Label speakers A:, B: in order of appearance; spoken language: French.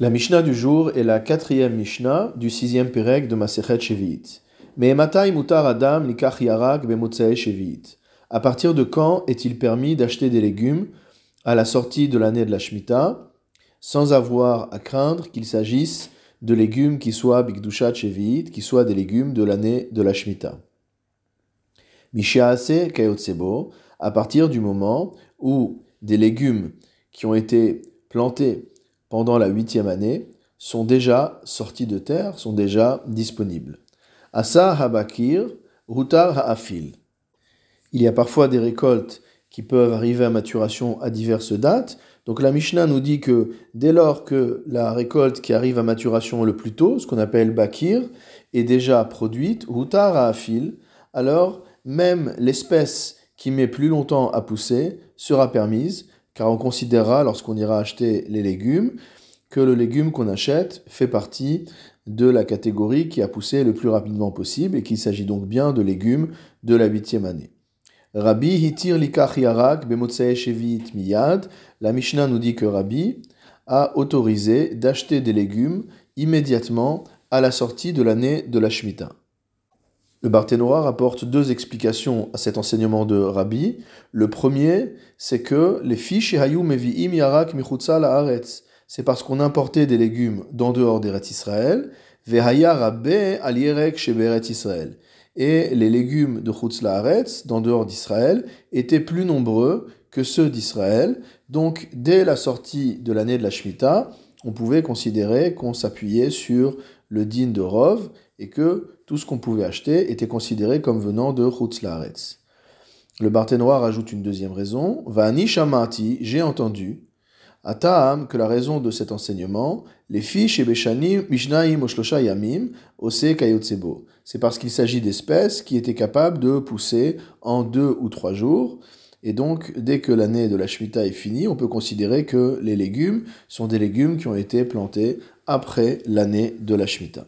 A: La Mishnah du jour est la quatrième Mishnah du sixième Pérec de Masechet Shevi'it. Me'ematai mutar adam likach yarak Shevi'it. À partir de quand est-il permis d'acheter des légumes à la sortie de l'année de la Shemitah, sans avoir à craindre qu'il s'agisse de légumes qui soient bigdushat Shevi'it, qui soient des légumes de l'année de la Shemitah? Mishaase kayotsebo, à partir du moment où des légumes qui ont été plantés pendant la huitième année sont déjà sortis de terre, sont déjà disponibles. Asa habakir, rutar ha'afil. Il y a parfois des récoltes qui peuvent arriver à maturation à diverses dates. Donc la Mishnah nous dit que dès lors que la récolte qui arrive à maturation le plus tôt, ce qu'on appelle bakir, est déjà produite, rutar ha'afil, alors même l'espèce qui met plus longtemps à pousser sera permise car on considérera, lorsqu'on ira acheter les légumes, que le légume qu'on achète fait partie de la catégorie qui a poussé le plus rapidement possible et qu'il s'agit donc bien de légumes de la huitième année. Rabbi hitir likach yarak miyad. La Mishnah nous dit que Rabbi a autorisé d'acheter des légumes immédiatement à la sortie de l'année de la Shemitah. Le Barthénois rapporte deux explications à cet enseignement de Rabbi. Le premier, c'est que les fiches mevi'im yarak la'aretz. C'est parce qu'on importait des légumes d'en dehors d'Eretz Israël, ve'haya rabbe al sheberet Israël. Et les légumes de Chutz la'aretz, d'en dehors d'Israël, étaient plus nombreux que ceux d'Israël. Donc, dès la sortie de l'année de la Shemitah, on pouvait considérer qu'on s'appuyait sur le din de Rov et que tout ce qu'on pouvait acheter était considéré comme venant de Chutz Laaretz. Le Barthénois rajoute une deuxième raison. Va'ani shamati, j'ai entendu, Ata'am, que la raison de cet enseignement, les fiches et beshanim, mishnaim oshlosha yamim, ose kayotsebo. C'est parce qu'il s'agit d'espèces qui étaient capables de pousser en deux ou trois jours. Et donc, dès que l'année de la Shemitah est finie, on peut considérer que les légumes sont des légumes qui ont été plantés après l'année de la Shemitah.